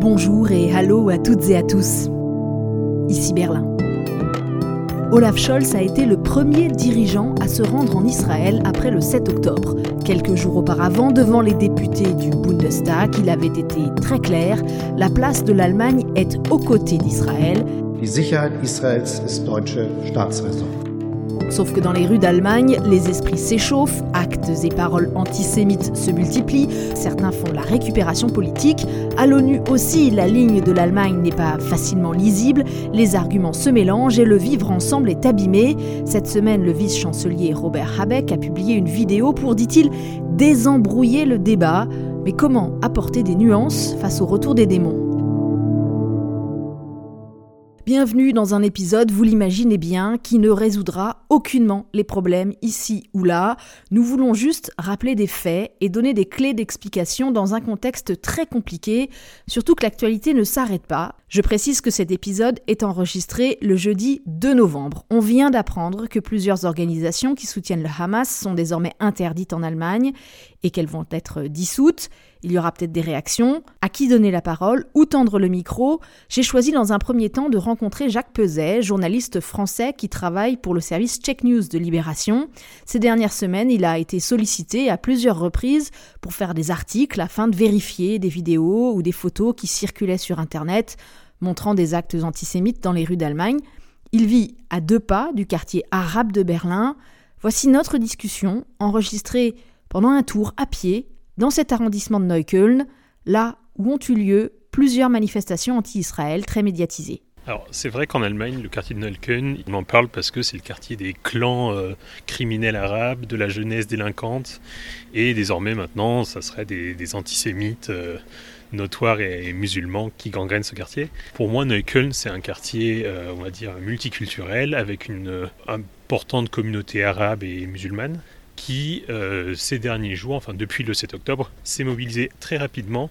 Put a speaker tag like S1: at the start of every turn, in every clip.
S1: Bonjour et hallo à toutes et à tous. Ici Berlin. Olaf Scholz a été le premier dirigeant à se rendre en Israël après le 7 octobre. Quelques jours auparavant, devant les députés du Bundestag, il avait été très clair, la place de l'Allemagne est aux côtés d'Israël.
S2: Sicherheit Israels deutsche.
S1: Sauf que dans les rues d'Allemagne, les esprits s'échauffent, actes et paroles antisémites se multiplient, certains font la récupération politique. À l'ONU aussi, la ligne de l'Allemagne n'est pas facilement lisible, les arguments se mélangent et le vivre ensemble est abîmé. Cette semaine, le vice-chancelier Robert Habeck a publié une vidéo pour, dit-il, désembrouiller le débat. Mais comment apporter des nuances face au retour des démons? Bienvenue dans un épisode, vous l'imaginez bien, qui ne résoudra aucunement les problèmes ici ou là. Nous voulons juste rappeler des faits et donner des clés d'explication dans un contexte très compliqué, surtout que l'actualité ne s'arrête pas. Je précise que cet épisode est enregistré le jeudi 2 novembre. On vient d'apprendre que plusieurs organisations qui soutiennent le Hamas sont désormais interdites en Allemagne et qu'elles vont être dissoutes. Il y aura peut-être des réactions. À qui donner la parole? Où tendre le micro? J'ai choisi dans un premier temps de rencontrer Jacques Peset, journaliste français qui travaille pour le service Check News de Libération. Ces dernières semaines, il a été sollicité à plusieurs reprises pour faire des articles afin de vérifier des vidéos ou des photos qui circulaient sur Internet montrant des actes antisémites dans les rues d'Allemagne. Il vit à deux pas du quartier arabe de Berlin. Voici notre discussion enregistrée pendant un tour à pied dans cet arrondissement de Neukölln, là où ont eu lieu plusieurs manifestations anti-Israël très médiatisées.
S3: Alors c'est vrai qu'en Allemagne, le quartier de Neukölln, il m'en parle parce que c'est le quartier des clans euh, criminels arabes, de la jeunesse délinquante, et désormais maintenant, ça serait des, antisémites euh, notoires et, musulmans qui gangrènent ce quartier. Pour moi, Neukölln, c'est un quartier, euh, on va dire, multiculturel, avec une importante communauté arabe et musulmane qui, euh, ces derniers jours, enfin depuis le 7 octobre, s'est mobilisé très rapidement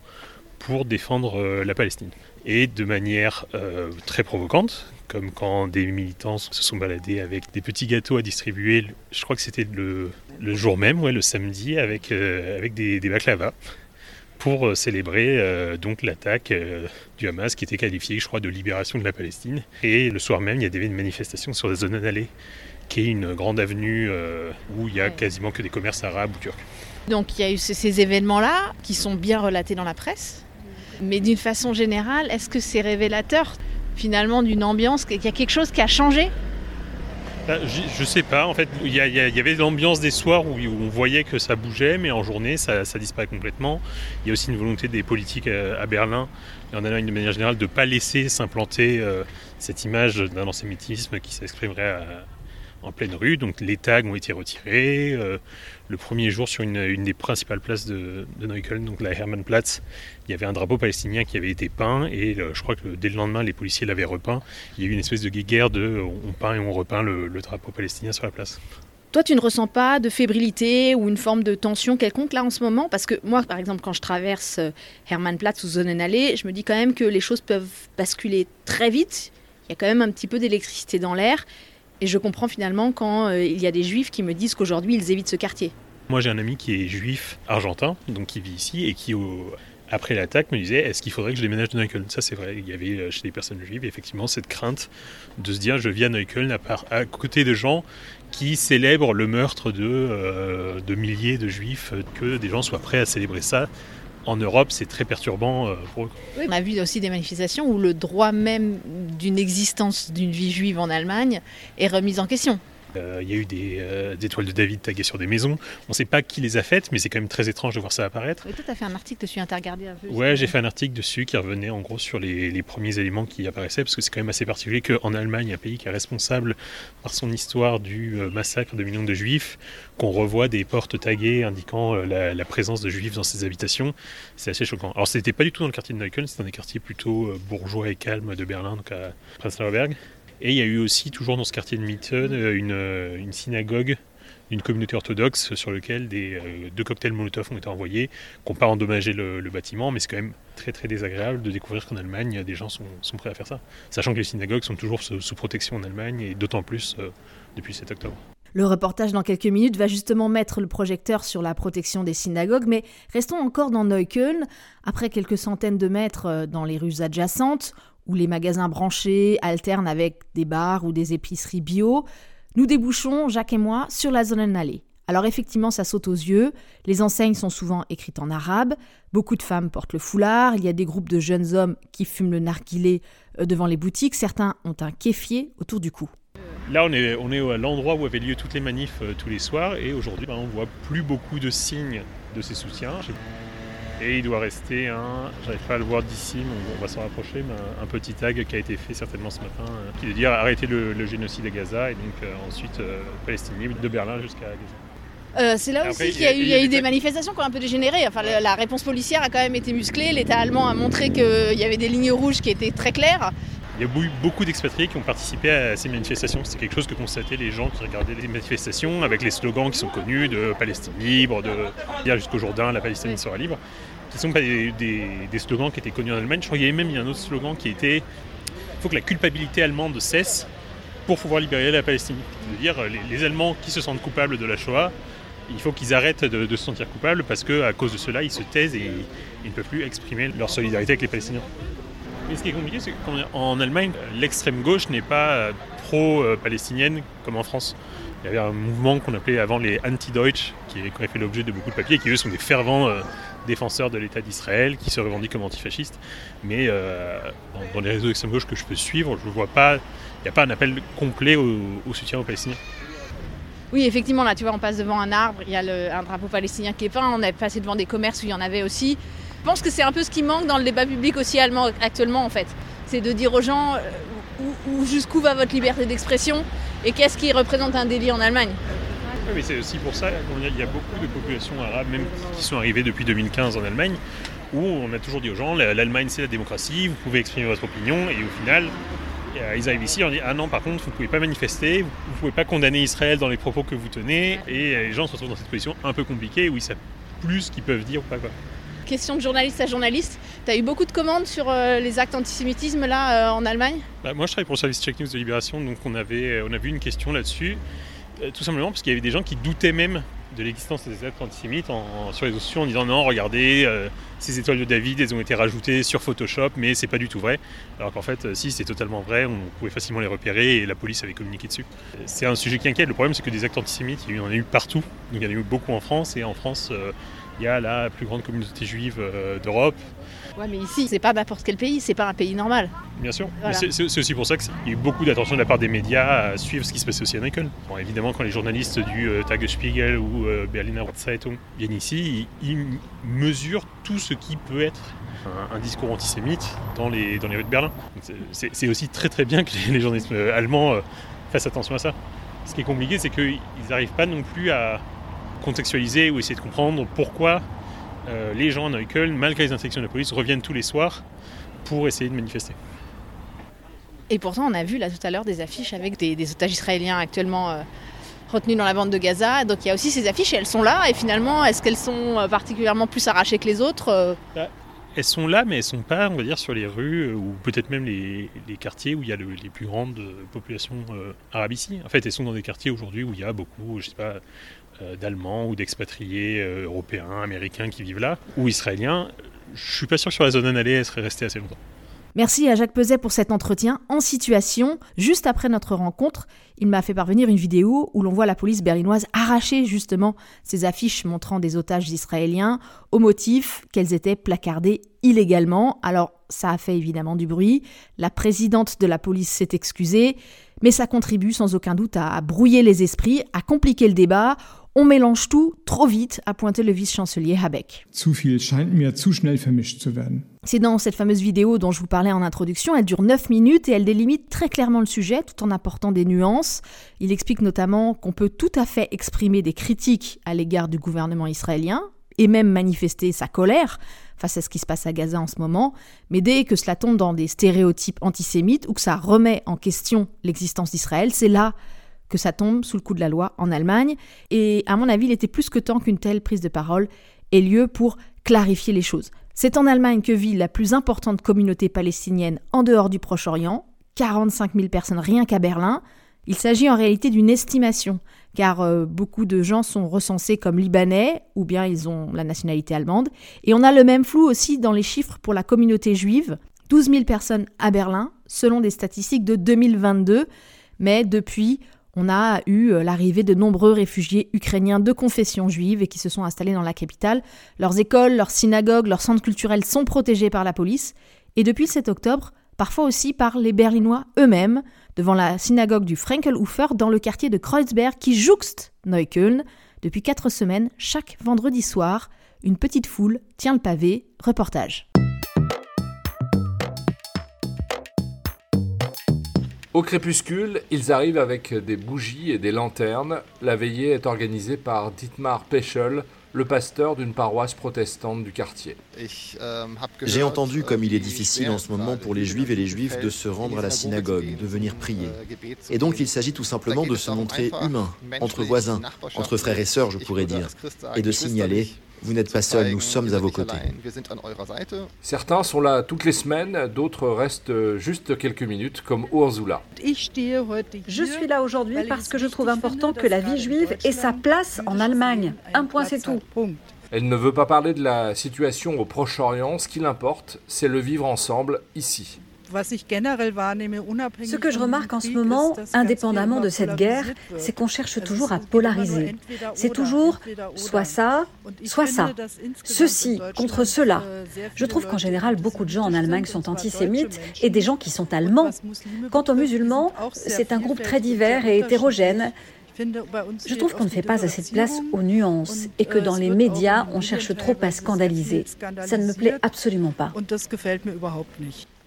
S3: pour défendre euh, la Palestine. Et de manière euh, très provocante, comme quand des militants se sont baladés avec des petits gâteaux à distribuer, je crois que c'était le, jour même, ouais, le samedi, avec, avec des, des pour célébrer donc l'attaque du Hamas qui était qualifiée, je crois, de libération de la Palestine. Et le soir même, il y avait une manifestation sur la zone allée qui est une grande avenue euh, où il y a quasiment que des commerces arabes ou turcs.
S1: Donc il y a eu ces événements-là qui sont bien relatés dans la presse, mais d'une façon générale, est-ce que c'est révélateur finalement d'une ambiance, qu'il y a quelque chose qui a changé?
S3: Bah, je, ne sais pas, en fait, il y, avait l'ambiance des soirs où, on voyait que ça bougeait, mais en journée, ça, disparaît complètement. Il y a aussi une volonté des politiques à, Berlin et en Allemagne de manière générale de ne pas laisser s'implanter euh, cette image d'un antisémitisme qui s'exprimerait à, en pleine rue. Donc les tags ont été retirés. Euh, le premier jour, sur une, des principales places de, de, Neukölln, donc la Hermannplatz, il y avait un drapeau palestinien qui avait été peint. Et je crois que dès le lendemain, les policiers l'avaient repeint. Il y a eu une espèce de guéguerre de on peint et on repeint le, drapeau palestinien sur la place.
S1: Toi, tu ne ressens pas de fébrilité ou une forme de tension quelconque là en ce moment? Parce que moi, par exemple, quand je traverse euh, Hermannplatz ou Sonnenallee, je me dis quand même que les choses peuvent basculer très vite. Il y a quand même un petit peu d'électricité dans l'air. Et je comprends finalement quand euh, il y a des juifs qui me disent qu'aujourd'hui ils évitent ce quartier.
S3: Moi j'ai un ami qui est juif argentin, donc qui vit ici et qui après l'attaque me disait est-ce qu'il faudrait que je déménage de Neukölln? Ça c'est vrai, il y avait euh, chez les personnes juives effectivement cette crainte de se dire je vis à Neukölln à, à côté de gens qui célèbrent le meurtre de, euh, de milliers de juifs, que des gens soient prêts à célébrer ça en Europe, c'est très perturbant euh, pour eux.
S1: on a vu aussi des manifestations où le droit même d'une existence d'une vie juive en Allemagne est remis en question.
S3: Euh, il y a eu euh, des, étoiles de David taguées sur des maisons. On ne sait pas qui les a faites, mais c'est quand même très étrange de voir ça apparaître.
S1: Et toi, tu as fait un article dessus, tu as regardé un peu
S3: Ouais, j'ai fait un article dessus qui revenait en gros sur les, premiers éléments qui apparaissaient, parce que c'est quand même assez particulier qu'en Allemagne, un pays qui est responsable par son histoire du euh, massacre de millions de juifs, qu'on revoit des portes taguées indiquant la, présence de juifs dans ses habitations. C'est assez choquant. Alors, c'était pas du tout dans le quartier de Neukölln, c'était dans des quartiers plutôt bourgeois et calmes de Berlin, donc à Prenzlauer Berg. Et il y a eu aussi, toujours dans ce quartier de Mitten, euh, euh, une, synagogue d'une communauté orthodoxe sur lequel des, euh, deux cocktails Molotov ont été envoyés, qui n'ont pas endommagé le, bâtiment, mais c'est quand même très très désagréable de découvrir qu'en Allemagne, des gens sont, prêts à faire ça. Sachant que les synagogues sont toujours sous, protection en Allemagne, et d'autant plus depuis 7 octobre.
S1: Le reportage dans quelques minutes va justement mettre le projecteur sur la protection des synagogues, mais restons encore dans Neukölln. Après quelques centaines de mètres dans les rues adjacentes, où les magasins branchés alternent avec des bars ou des épiceries bio, nous débouchons, Jacques et moi, sur la zone allée. Alors effectivement, ça saute aux yeux. Les enseignes sont souvent écrites en arabe. Beaucoup de femmes portent le foulard. Il y a des groupes de jeunes hommes qui fument le narguilé euh, devant les boutiques. Certains ont un kéfier autour du cou.
S3: Là, on est, on à l'endroit où avaient lieu toutes les manifs euh, tous les soirs, et aujourd'hui, ben, on voit plus beaucoup de signes de ces soutiens. Et il doit rester un, j'arrive pas à le voir d'ici, mais on va s'en rapprocher, mais un, petit tag qui a été fait certainement ce matin, euh, qui veut dire arrêter le, génocide à Gaza, et donc euh, ensuite Palestine libre de Berlin jusqu'à
S4: Gaza. c'est là aussi qu'il y, a eu, des manifestations qui ont un peu dégénéré. Enfin, la réponse policière a quand même été musclée. L'État allemand a montré qu'il y avait des lignes rouges qui étaient très claires.
S3: Il y a eu beaucoup d'expatriés qui ont participé à ces manifestations. C'est quelque chose que constataient les gens qui regardaient les manifestations avec les slogans qui sont connus de Palestine libre, de jusqu'au Jourdain, la Palestine sera libre, qui sont pas des, slogans qui étaient connus en Allemagne. Je crois qu'il y avait même un autre slogan qui était il faut que la culpabilité allemande cesse pour pouvoir libérer la Palestine. C'est-à-dire les, Allemands qui se sentent coupables de la Shoah, il faut qu'ils arrêtent de, se sentir coupables parce qu'à cause de cela, ils se taisent et ils ne peuvent plus exprimer leur solidarité avec les Palestiniens. Mais ce qui est compliqué, c'est qu'en Allemagne, l'extrême gauche n'est pas euh, pro-palestinienne comme en France. Il y avait un mouvement qu'on appelait avant les anti-Deutsch, qui a fait l'objet de beaucoup de papiers, qui eux sont des fervents euh, défenseurs de l'État d'Israël, qui se revendiquent comme antifascistes. Mais euh, dans, les réseaux d'extrême gauche que je peux suivre, je ne vois pas, il n'y a pas un appel complet au, soutien aux Palestiniens.
S4: Oui, effectivement, là, tu vois, on passe devant un arbre, il y a un drapeau palestinien qui est peint, on est passé devant des commerces où il y en avait aussi. Je pense que c'est un peu ce qui manque dans le débat public aussi allemand actuellement en fait. C'est de dire aux gens euh, où, jusqu'où va votre liberté d'expression et qu'est-ce qui représente un délit en Allemagne.
S3: Oui, mais c'est aussi pour ça qu'il y a beaucoup de populations arabes, même qui sont arrivées depuis 2015 en Allemagne, où on a toujours dit aux gens l'Allemagne c'est la démocratie, vous pouvez exprimer votre opinion, et au final, ils arrivent ici, on dit ah non par contre vous ne pouvez pas manifester, vous ne pouvez pas condamner Israël dans les propos que vous tenez, et les gens se retrouvent dans cette position un peu compliquée où ils savent plus ce qu'ils peuvent dire ou pas quoi.
S4: Question de journaliste à journaliste. Tu as eu beaucoup de commandes sur euh, les actes antisémitisme là euh, en Allemagne?
S3: Bah, Moi je travaille pour le service Check News de Libération, donc on avait, on a vu une question là-dessus, euh, tout simplement parce qu'il y avait des gens qui doutaient même de l'existence des actes antisémites sur les réseaux sociaux en disant non regardez ces étoiles de David elles ont été rajoutées sur Photoshop mais c'est pas du tout vrai. Alors qu'en fait si c'est totalement vrai on pouvait facilement les repérer et la police avait communiqué dessus. C'est un sujet qui inquiète. Le problème c'est que des actes antisémites il y en a eu partout. Il y en a eu beaucoup en France et en France il y a la plus grande communauté juive euh, d'Europe.
S4: Ouais, mais ici, c'est pas n'importe quel pays, c'est pas un pays normal.
S3: Bien sûr. C'est aussi pour ça qu'il y a eu beaucoup d'attention de la part des médias à suivre ce qui se passait aussi à Neukölln. évidemment, quand les journalistes du euh, Tagesspiegel ou euh, Berliner Zeitung viennent ici, ils, mesurent tout ce qui peut être un, discours antisémite dans les, dans les rues de Berlin. C'est aussi très très bien que les, journalistes allemands fassent attention à ça. Ce qui est compliqué, c'est qu'ils n'arrivent pas non plus à, contextualiser ou essayer de comprendre pourquoi euh, les gens à Neukölln, malgré les interdictions de la police, reviennent tous les soirs pour essayer de manifester.
S4: Et pourtant, on a vu là tout à l'heure des affiches avec des, otages israéliens actuellement euh, retenus dans la bande de Gaza. Donc il y a aussi ces affiches et elles sont là. Et finalement, est-ce qu'elles sont euh, particulièrement plus arrachées que les autres
S3: bah, Elles sont là, mais elles sont pas, on va dire, sur les rues ou peut-être même les, quartiers où il y a les plus grandes populations arabes ici. En fait, elles sont dans des quartiers aujourd'hui où il y a beaucoup, je sais pas, euh, d'Allemands ou d'expatriés euh, européens, américains qui vivent là, ou israéliens, je suis pas sûr que sur la zone année, elle serait restée assez longtemps.
S1: Merci à Jacques Peset pour cet entretien en situation. Juste après notre rencontre, il m'a fait parvenir une vidéo où l'on voit la police berlinoise arracher justement ces affiches montrant des otages israéliens au motif qu'elles étaient placardées illégalement. Alors ça a fait évidemment du bruit. La présidente de la police s'est excusée, mais ça contribue sans aucun doute à brouiller les esprits, à compliquer le débat. On mélange tout trop vite, a pointé le vice-chancelier Habeck. C'est dans cette fameuse vidéo dont je vous parlais en introduction. Elle dure 9 minutes et elle délimite très clairement le sujet tout en apportant des nuances. Il explique notamment qu'on peut tout à fait exprimer des critiques à l'égard du gouvernement israélien et même manifester sa colère face à ce qui se passe à Gaza en ce moment, mais dès que cela tombe dans des stéréotypes antisémites ou que ça remet en question l'existence d'Israël, c'est là que ça tombe sous le coup de la loi en Allemagne. Et à mon avis, il était plus que temps qu'une telle prise de parole ait lieu pour clarifier les choses. C'est en Allemagne que vit la plus importante communauté palestinienne en dehors du Proche-Orient, 45 000 personnes rien qu'à Berlin. Il s'agit en réalité d'une estimation. car euh, beaucoup de gens sont recensés comme libanais ou bien ils ont la nationalité allemande. Et on a le même flou aussi dans les chiffres pour la communauté juive. 12 000 personnes à Berlin, selon des statistiques de 2022, mais depuis, on a eu euh, l'arrivée de nombreux réfugiés ukrainiens de confession juive et qui se sont installés dans la capitale. Leurs écoles, leurs synagogues, leurs centres culturels sont protégés par la police. Et depuis le 7 octobre, parfois aussi par les Berlinois eux-mêmes, devant la synagogue du Frankelhofer dans le quartier de Kreuzberg qui jouxte Neukölln. Depuis quatre semaines, chaque vendredi soir, une petite foule tient le pavé. Reportage.
S5: Au crépuscule, ils arrivent avec des bougies et des lanternes. La veillée est organisée par Dietmar Peschel, le pasteur d'une paroisse protestante du quartier.
S6: J'ai entendu comme il est difficile en ce moment pour les juifs et les juifs de se rendre à la synagogue, de venir prier. Et donc il s'agit tout simplement de se montrer humain, entre voisins, entre frères et sœurs, je pourrais dire, et de signaler vous n'êtes pas seul, nous sommes à vos côtés.
S5: Certains sont là toutes les semaines, d'autres restent juste quelques minutes, comme Ursula.
S7: Je suis là aujourd'hui parce que je trouve important que la vie juive ait sa place en Allemagne. Un point, c'est tout.
S5: Elle ne veut pas parler de la situation au Proche-Orient, ce qui l'importe, c'est le vivre ensemble ici.
S7: Ce que je remarque en ce moment, indépendamment de cette guerre, c'est qu'on cherche toujours à polariser. C'est toujours soit ça, soit ça. Ceci contre cela. Je trouve qu'en général, beaucoup de gens en Allemagne sont antisémites et des gens qui sont allemands. Quant aux musulmans, c'est un groupe très divers et hétérogène. Je trouve qu'on ne fait pas assez de place aux nuances et que dans les médias, on cherche trop à scandaliser. Ça ne me plaît absolument pas.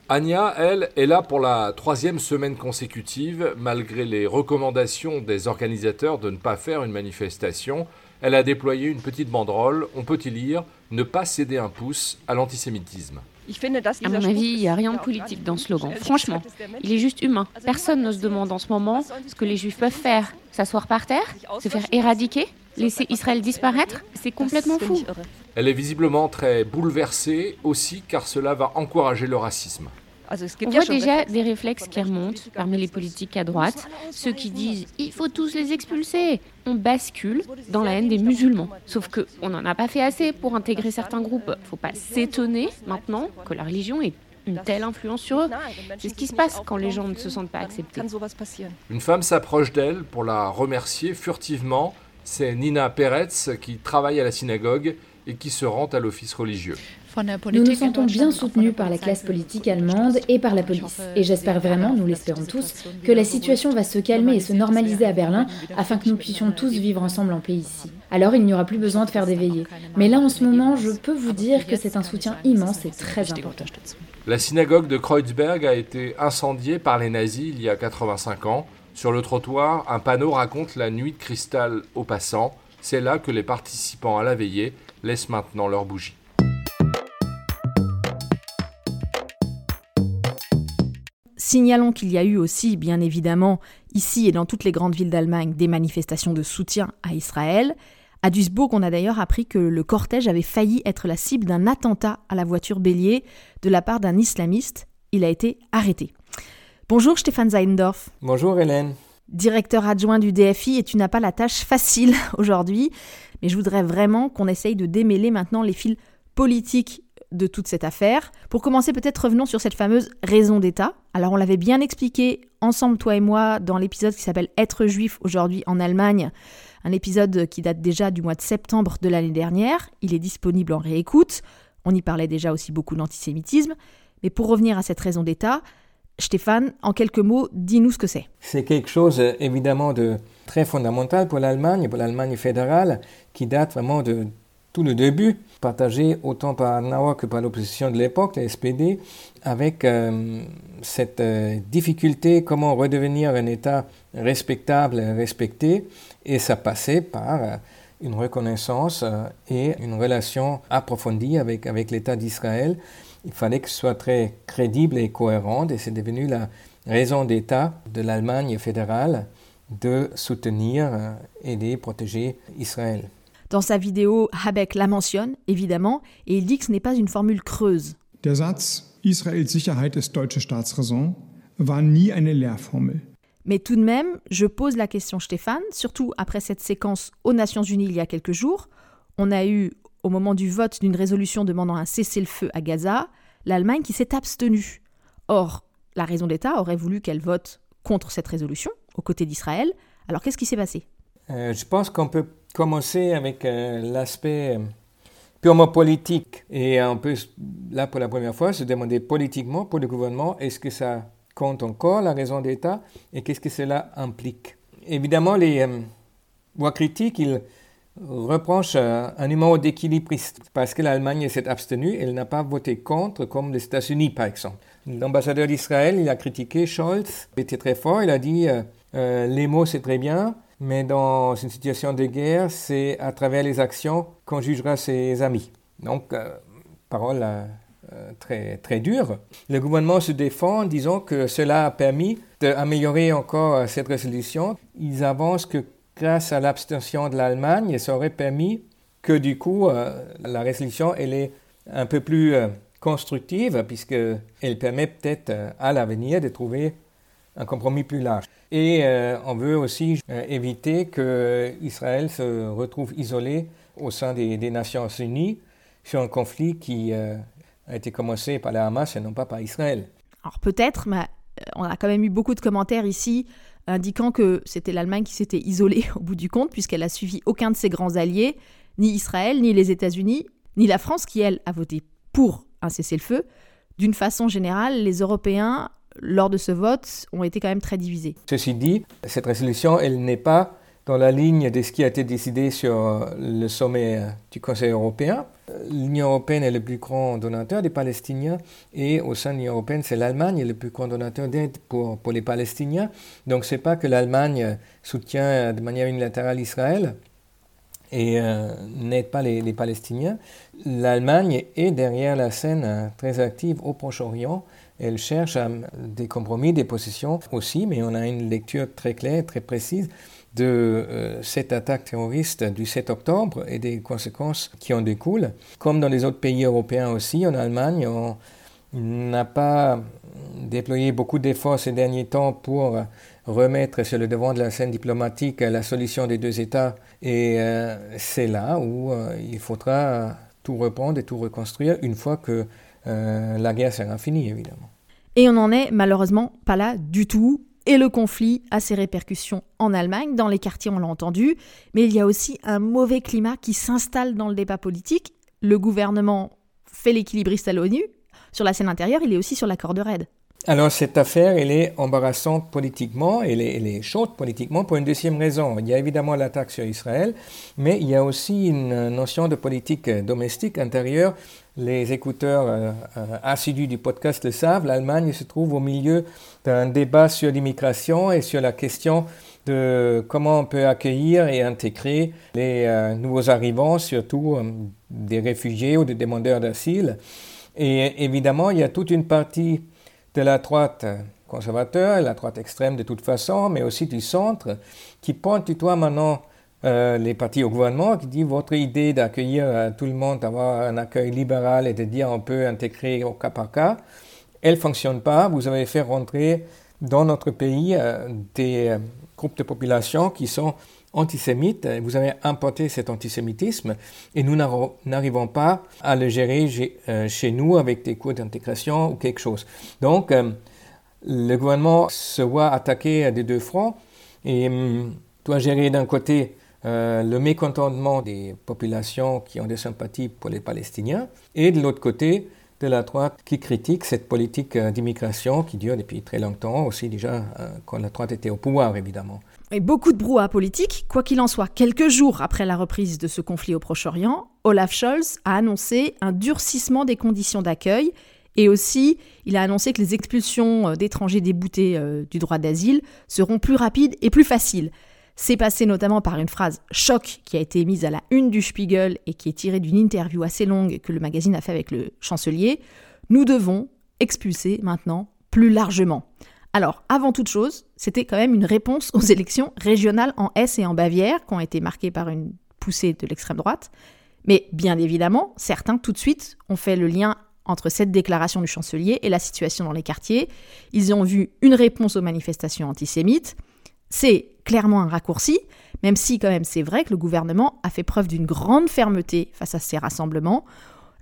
S5: Anya, elle, est là pour la troisième semaine consécutive, malgré les recommandations des organisateurs de ne pas faire une manifestation. Elle a déployé une petite banderole, on peut y lire Ne pas céder un pouce à l'antisémitisme.
S8: À mon avis, il n'y a rien de politique dans ce slogan. Franchement, il est juste humain. Personne ne se demande en ce moment ce que les juifs peuvent faire. S'asseoir par terre Se faire éradiquer Laisser Israël disparaître C'est complètement fou.
S5: Elle est visiblement très bouleversée aussi car cela va encourager le racisme.
S8: On voit déjà des réflexes qui remontent parmi les politiques à droite, ceux qui disent il faut tous les expulser. On bascule dans la haine des musulmans. Sauf qu'on n'en a pas fait assez pour intégrer certains groupes. Il ne faut pas s'étonner maintenant que la religion ait une telle influence sur eux. C'est ce qui se passe quand les gens ne se sentent pas acceptés.
S5: Une femme s'approche d'elle pour la remercier furtivement. C'est Nina Peretz qui travaille à la synagogue et qui se rend à l'office religieux.
S9: Nous nous sentons bien soutenus par la classe politique allemande et par la police. Et j'espère vraiment, nous l'espérons tous, que la situation va se calmer et se normaliser à Berlin afin que nous puissions tous vivre ensemble en paix ici. Alors il n'y aura plus besoin de faire des veillées. Mais là en ce moment, je peux vous dire que c'est un soutien immense et très important.
S5: La synagogue de Kreuzberg a été incendiée par les nazis il y a 85 ans. Sur le trottoir, un panneau raconte la nuit de cristal aux passants. C'est là que les participants à la veillée laissent maintenant leurs bougies.
S1: Signalons qu'il y a eu aussi, bien évidemment, ici et dans toutes les grandes villes d'Allemagne, des manifestations de soutien à Israël. À Duisbourg, on a d'ailleurs appris que le cortège avait failli être la cible d'un attentat à la voiture bélier de la part d'un islamiste. Il a été arrêté. Bonjour Stéphane Zeindorf.
S10: Bonjour Hélène.
S1: Directeur adjoint du DFI et tu n'as pas la tâche facile aujourd'hui, mais je voudrais vraiment qu'on essaye de démêler maintenant les fils politiques de toute cette affaire. Pour commencer, peut-être revenons sur cette fameuse raison d'État. Alors on l'avait bien expliqué ensemble, toi et moi, dans l'épisode qui s'appelle Être juif aujourd'hui en Allemagne, un épisode qui date déjà du mois de septembre de l'année dernière. Il est disponible en réécoute. On y parlait déjà aussi beaucoup d'antisémitisme. Mais pour revenir à cette raison d'État, Stéphane, en quelques mots, dis-nous ce que c'est.
S10: C'est quelque chose évidemment de très fondamental pour l'Allemagne, pour l'Allemagne fédérale, qui date vraiment de tout le début, partagé autant par Nauer que par l'opposition de l'époque, la SPD, avec euh, cette euh, difficulté comment redevenir un État respectable respecté, et ça passait par euh, une reconnaissance et une relation approfondie avec, avec l'État d'Israël. Il fallait que ce soit très crédible et cohérent, et c'est devenu la raison d'État de l'Allemagne fédérale de soutenir, aider, protéger Israël.
S1: Dans sa vidéo, Habeck la mentionne, évidemment, et il dit que ce n'est pas une formule creuse.
S2: Der Satz Israels Sicherheit ist deutsche Staatsräson war nie eine Lehrformel.
S1: Mais tout de même, je pose la question Stéphane, surtout après cette séquence aux Nations Unies il y a quelques jours. On a eu, au moment du vote d'une résolution demandant un cessez-le-feu à Gaza, l'Allemagne qui s'est abstenue. Or, la raison d'État aurait voulu qu'elle vote contre cette résolution, aux côtés d'Israël. Alors qu'est-ce qui s'est passé?
S10: Euh, Je pense qu'on peut commencer avec euh, l'aspect euh, purement politique. Et on peut, là pour la première fois, se demander politiquement pour le gouvernement, est-ce que ça compte encore la raison d'État et qu'est-ce que cela implique? Évidemment, les voix critiques, ils reprochent un numéro d'équilibriste parce que l'Allemagne s'est abstenue, elle n'a pas voté contre comme les États-Unis par exemple. L'ambassadeur d'Israël, il a critiqué Scholz, il était très fort, il a dit les mots c'est très bien, mais dans une situation de guerre, c'est à travers les actions qu'on jugera ses amis. Donc, euh, parole euh, très, très dure. Le gouvernement se défend en disant que cela a permis d'améliorer encore euh, cette résolution. Ils avancent que grâce à l'abstention de l'Allemagne, ça aurait permis que du coup, la résolution elle est un peu plus constructive, puisqu'elle permet peut-être à l'avenir de trouver un compromis plus large. Et euh, on veut aussi euh, éviter que Israël se retrouve isolé au sein des, Nations Unies sur un conflit qui euh, a été commencé par la Hamas et non pas par Israël.
S1: Alors peut-être, mais on a quand même eu beaucoup de commentaires ici indiquant que c'était l'Allemagne qui s'était isolée au bout du compte, puisqu'elle a suivi aucun de ses grands alliés, ni Israël, ni les États-Unis, ni la France, qui, elle, a voté pour un cessez-le-feu. D'une façon générale, les Européens lors de ce vote, ont été quand même très divisés.
S10: Ceci dit, cette résolution, elle n'est pas dans la ligne de ce qui a été décidé sur le sommet euh, du Conseil européen. L'Union européenne est le plus grand donateur des Palestiniens et au sein de l'Union européenne, c'est l'Allemagne le plus grand donateur d'aide pour, pour les Palestiniens. Donc ce n'est pas que l'Allemagne soutient de manière unilatérale Israël et euh, n'aide pas les, les Palestiniens. L'Allemagne est derrière la scène euh, très active au Proche-Orient elle cherche des compromis, des positions aussi, mais on a une lecture très claire, très précise de euh, cette attaque terroriste du 7 octobre et des conséquences qui en découlent. Comme dans les autres pays européens aussi, en Allemagne, on n'a pas déployé beaucoup d'efforts ces derniers temps pour remettre sur le devant de la scène diplomatique la solution des deux États. Et euh, c'est là où euh, il faudra tout reprendre et tout reconstruire une fois que la guerre sera finie, évidemment.
S1: Et on n'en est malheureusement pas là du tout. Et le conflit a ses répercussions en Allemagne, dans les quartiers on l'a entendu, mais il y a aussi un mauvais climat qui s'installe dans le débat politique. Le gouvernement fait l'équilibriste à l'ONU. Sur la scène intérieure, il est aussi sur la corde raide.
S10: Alors cette affaire, elle est embarrassante politiquement, elle elle est, chaude politiquement pour une deuxième raison. Il y a évidemment l'attaque sur Israël, mais il y a aussi une notion de politique domestique intérieure les écouteurs euh, euh, assidus du podcast le savent, l'Allemagne se trouve au milieu d'un débat sur l'immigration et sur la question de comment on peut accueillir et intégrer les euh, nouveaux arrivants, surtout des réfugiés ou des demandeurs d'asile. Et évidemment, il y a toute une partie de la droite conservateur, la droite extrême de toute façon, mais aussi du centre, qui pointe du doigt maintenant euh, les partis au gouvernement qui disent votre idée d'accueillir euh, tout le monde, d'avoir un accueil libéral et de dire on peut intégrer au cas par cas, elle ne fonctionne pas. Vous avez fait rentrer dans notre pays euh, des groupes de population qui sont antisémites. Vous avez importé cet antisémitisme et nous n'arrivons pas à le gérer chez nous avec des cours d'intégration ou quelque chose. Donc, le gouvernement se voit attaqué des deux fronts et hum, doit gérer d'un côté euh, le mécontentement des populations qui ont des sympathies pour les Palestiniens, et de l'autre côté, de la droite qui critique cette politique euh, d'immigration qui dure depuis très longtemps, aussi déjà euh, quand la droite était au pouvoir, évidemment.
S1: Et beaucoup de brouhaha politique. Quoi qu'il en soit, quelques jours après la reprise de ce conflit au Proche-Orient, Olaf Scholz a annoncé un durcissement des conditions d'accueil et aussi, il a annoncé que les expulsions d'étrangers déboutés du droit d'asile seront plus rapides et plus faciles. C'est passé notamment par une phrase choc qui a été mise à la une du Spiegel et qui est tirée d'une interview assez longue que le magazine a fait avec le chancelier. Nous devons expulser maintenant plus largement. Alors, avant toute chose, c'était quand même une réponse aux élections régionales en Hesse et en Bavière, qui ont été marquées par une poussée de l'extrême droite. Mais bien évidemment, certains tout de suite ont fait le lien entre cette déclaration du chancelier et la situation dans les quartiers. Ils ont vu une réponse aux manifestations antisémites. C'est clairement un raccourci, même si quand même c'est vrai que le gouvernement a fait preuve d'une grande fermeté face à ces rassemblements.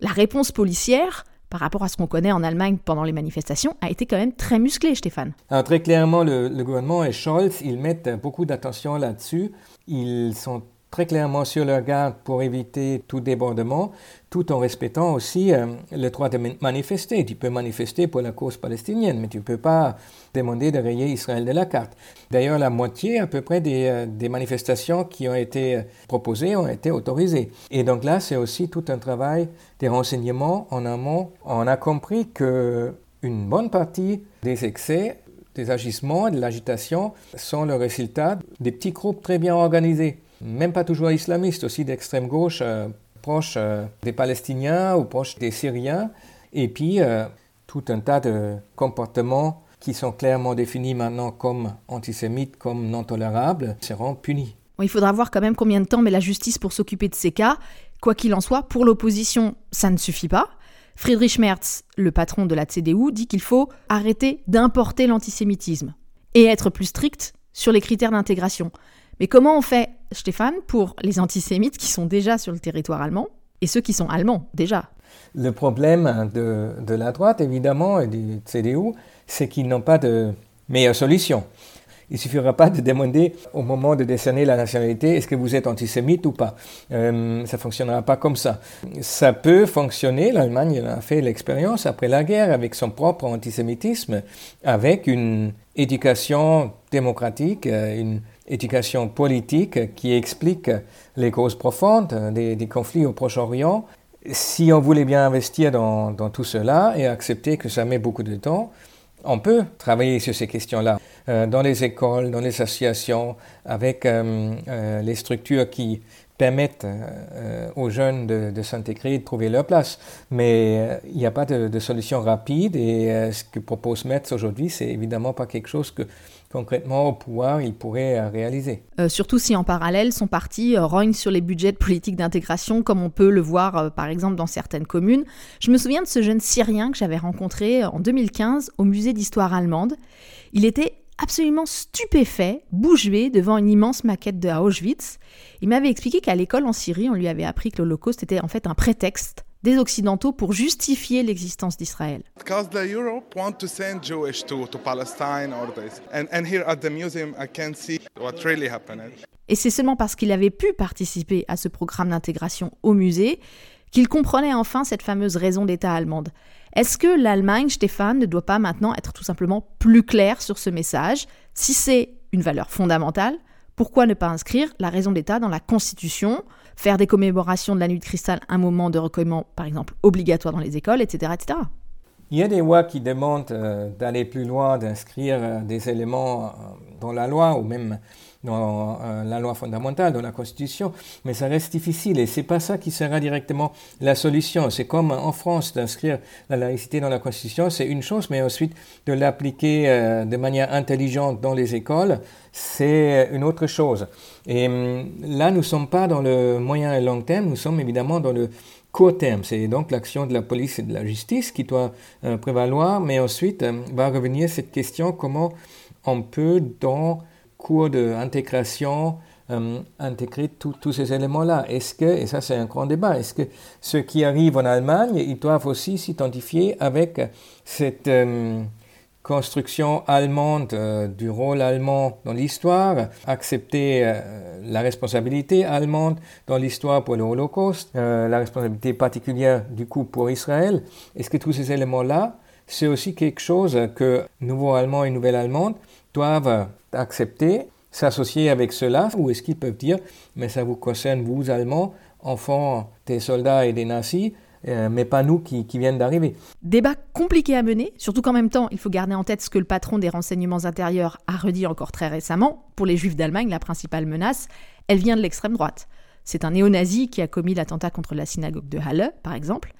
S1: La réponse policière, par rapport à ce qu'on connaît en Allemagne pendant les manifestations, a été quand même très musclée, Stéphane.
S10: Très clairement, le, le gouvernement et Scholz, ils mettent beaucoup d'attention là-dessus. Ils sont très clairement sur leur garde pour éviter tout débordement, tout en respectant aussi euh, le droit de manifester. Tu peux manifester pour la cause palestinienne, mais tu ne peux pas demander de rayer Israël de la carte. D'ailleurs, la moitié à peu près des, euh, des, manifestations qui ont été euh, proposées ont été autorisées. Et donc là, c'est aussi tout un travail des renseignements en amont. On a compris que une bonne partie des excès des agissements, de l'agitation, sont le résultat des petits groupes très bien organisés même pas toujours islamistes, aussi d'extrême gauche, euh, proches euh, des Palestiniens ou proches des Syriens, et puis euh, tout un tas de comportements qui sont clairement définis maintenant comme antisémites, comme non tolérables, seront punis.
S1: il faudra voir quand même combien de temps met la justice pour s'occuper de ces cas. Quoi qu'il en soit, pour l'opposition, ça ne suffit pas. Friedrich Merz, le patron de la CDU, dit qu'il faut arrêter d'importer l'antisémitisme et être plus strict sur les critères d'intégration. Mais comment on fait, Stéphane, pour les antisémites qui sont déjà sur le territoire allemand et ceux qui sont allemands déjà
S10: Le problème de, la droite, évidemment, et du CDU, c'est qu'ils n'ont pas de meilleure solution. Il ne suffira pas de demander au moment de décerner la nationalité est-ce que vous êtes antisémite ou pas. Euh, ça ne fonctionnera pas comme ça. Ça peut fonctionner, l'Allemagne a fait l'expérience après la guerre avec son propre antisémitisme, avec une éducation démocratique, euh, une éducation politique qui explique les causes profondes des, conflits au Proche-Orient. Si on voulait bien investir dans, tout cela et accepter que ça met beaucoup de temps, on peut travailler sur ces questions-là euh, dans les écoles, dans les associations, avec euh, euh, les structures qui permettent aux jeunes de, s'intégrer, de trouver leur place. Mais il n'y a pas de, de, solution rapide et ce que propose Metz aujourd'hui, c'est évidemment pas quelque chose que concrètement au pouvoir il pourrait euh, réaliser.
S1: Euh, surtout si en parallèle son parti euh, rogne sur les budgets de politique d'intégration comme on peut le voir par exemple dans certaines communes. Je me souviens de ce jeune Syrien que j'avais rencontré en 2015 au musée d'histoire allemande. Il était absolument stupéfait, bouche devant une immense maquette de Auschwitz. Il m'avait expliqué qu'à l'école en Syrie, on lui avait appris que l'Holocauste était en fait un prétexte des Occidentaux pour justifier l'existence d'Israël. Et c'est seulement parce qu'il avait pu participer à ce programme d'intégration au musée qu'il comprenait enfin cette fameuse raison d'État allemande. Est-ce que l'Allemagne, Stéphane, ne doit pas maintenant être tout simplement plus claire sur ce message? Si c'est une valeur fondamentale, pourquoi ne pas inscrire la raison d'État dans la Constitution? Faire des commémorations de la nuit de cristal un moment de recueillement, par exemple, obligatoire dans les écoles, etc. etc.
S10: Il y a des lois qui demandent euh, d'aller plus loin, d'inscrire euh, des éléments euh, dans la loi ou même dans euh, la loi fondamentale, dans la Constitution, mais ça reste difficile et c'est pas ça qui sera directement la solution. C'est comme en France d'inscrire la laïcité dans la Constitution, c'est une chose, mais ensuite de l'appliquer euh, de manière intelligente dans les écoles, c'est une autre chose. Et hum, là, nous ne sommes pas dans le moyen et long terme, nous sommes évidemment dans le court terme. C'est donc l'action de la police et de la justice qui doit euh, prévaloir, mais ensuite va revenir cette question comment on peut dans cours d'intégration euh, intégrer tous ces éléments-là. Est-ce que, et ça c'est un grand débat, est-ce que ceux qui arrivent en Allemagne, ils doivent aussi s'identifier avec cette euh, construction allemande euh, du rôle allemand dans l'histoire, accepter euh, la responsabilité allemande dans l'histoire pour le Holocauste, la responsabilité particulière du coup pour Israël. Est-ce que tous ces éléments-là, c'est aussi quelque chose que nouveaux Allemands et nouvelles Allemandes doivent accepter, s'associer avec cela, ou est-ce qu'ils peuvent dire, mais ça vous concerne, vous, Allemands, enfants des soldats et des nazis, euh, mais pas nous qui, qui viennent d'arriver.
S1: Débat compliqué à mener, surtout qu'en même temps, il faut garder en tête ce que le patron des renseignements intérieurs a redit encore très récemment. Pour les juifs d'Allemagne, la principale menace, elle vient de l'extrême droite. C'est un néo-nazi qui a commis l'attentat contre la synagogue de Halle, par exemple.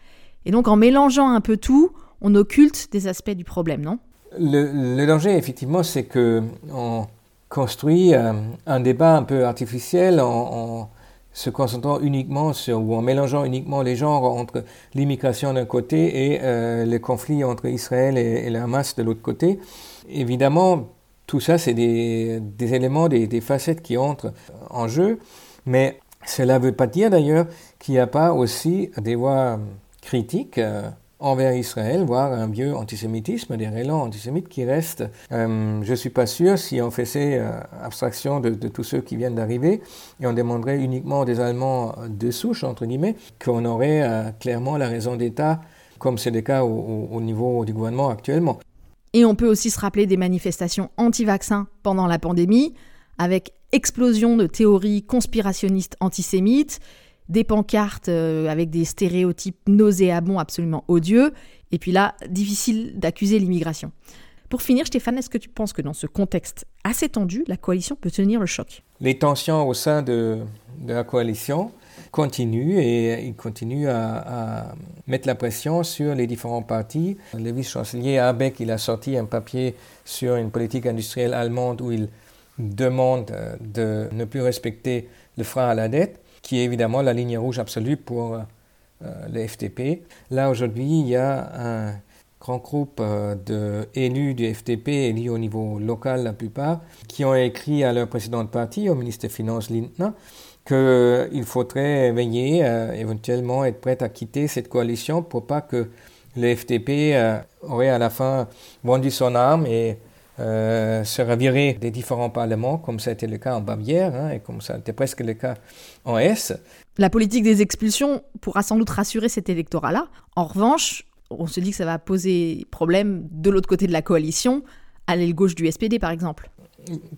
S1: Et donc en mélangeant un peu tout, on occulte des aspects du problème, non?
S10: Le, danger, effectivement, c'est que on construit euh, un débat un peu artificiel en, se concentrant uniquement sur, ou en mélangeant uniquement les genres entre l'immigration d'un côté et euh, les conflits entre Israël et, le Hamas de l'autre côté. Évidemment, tout ça, c'est des, éléments, des, des, facettes qui entrent en jeu, mais cela ne veut pas dire d'ailleurs qu'il n'y a pas aussi des voix critiques. Euh, envers Israël, voire un vieux antisémitisme, des relents antisémites qui restent. Euh, je ne suis pas sûr si on faisait euh, abstraction de, tous ceux qui viennent d'arriver et on demanderait uniquement des Allemands de souche, entre guillemets, qu'on aurait euh, clairement la raison d'État, comme c'est le cas au, niveau du gouvernement actuellement.
S1: Et on peut aussi se rappeler des manifestations anti-vaccins pendant la pandémie, avec explosion de théories conspirationnistes antisémites, des pancartes euh, avec des stéréotypes nauséabonds absolument odieux, et puis là, difficile d'accuser l'immigration. Pour finir, Stéphane, est-ce que tu penses que dans ce contexte assez tendu, la coalition peut tenir le choc?
S10: Les tensions au sein de, la coalition continuent et ils continuent à, à, mettre la pression sur les différents partis. Le vice-chancelier Abeck, il a sorti un papier sur une politique industrielle allemande où il demande euh, de ne plus respecter le frein à la dette qui est évidemment la ligne rouge absolue pour euh, le FTP. Là, aujourd'hui, il y a un grand groupe euh, d'élus du FTP, élus au niveau local la plupart, qui ont écrit à leur président de parti, au ministre des Finances Lindner, qu'il faudrait veiller, euh, éventuellement être prêt à quitter cette coalition pour pas que le FTP euh, aurait à la fin vendu son arme et euh, sera viré des différents parlements, comme ça a été le cas en Bavière, hein, et comme ça a été presque le cas en Hesse.
S1: La politique des expulsions pourra sans doute rassurer cet électorat-là. En revanche, on se dit que ça va poser problème de l'autre côté de la coalition, à l'aile gauche du SPD par exemple.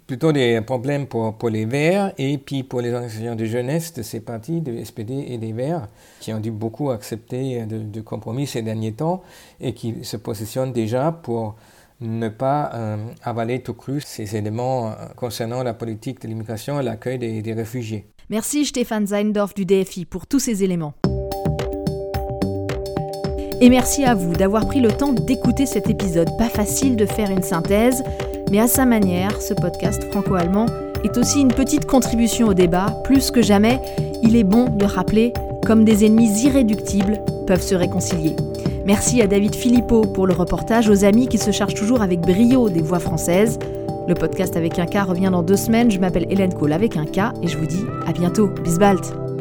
S10: Plutôt des problèmes pour, pour les Verts et puis pour les organisations de jeunesse de ces partis, de SPD et des Verts, qui ont dû beaucoup accepter de, de compromis ces derniers temps et qui se positionnent déjà pour ne pas euh, avaler tout cru ces éléments euh, concernant la politique de l'immigration et l'accueil des, des, réfugiés.
S1: Merci Stéphane Zeindorf du DFI pour tous ces éléments. Et merci à vous d'avoir pris le temps d'écouter cet épisode. Pas facile de faire une synthèse, mais à sa manière, ce podcast franco-allemand est aussi une petite contribution au débat. Plus que jamais, il est bon de rappeler comme des ennemis irréductibles peuvent se réconcilier. Merci à David Philippot pour le reportage, aux amis qui se chargent toujours avec brio des voix françaises. Le podcast avec un K revient dans deux semaines. Je m'appelle Hélène Cole avec un K et je vous dis à bientôt. Bisbalt!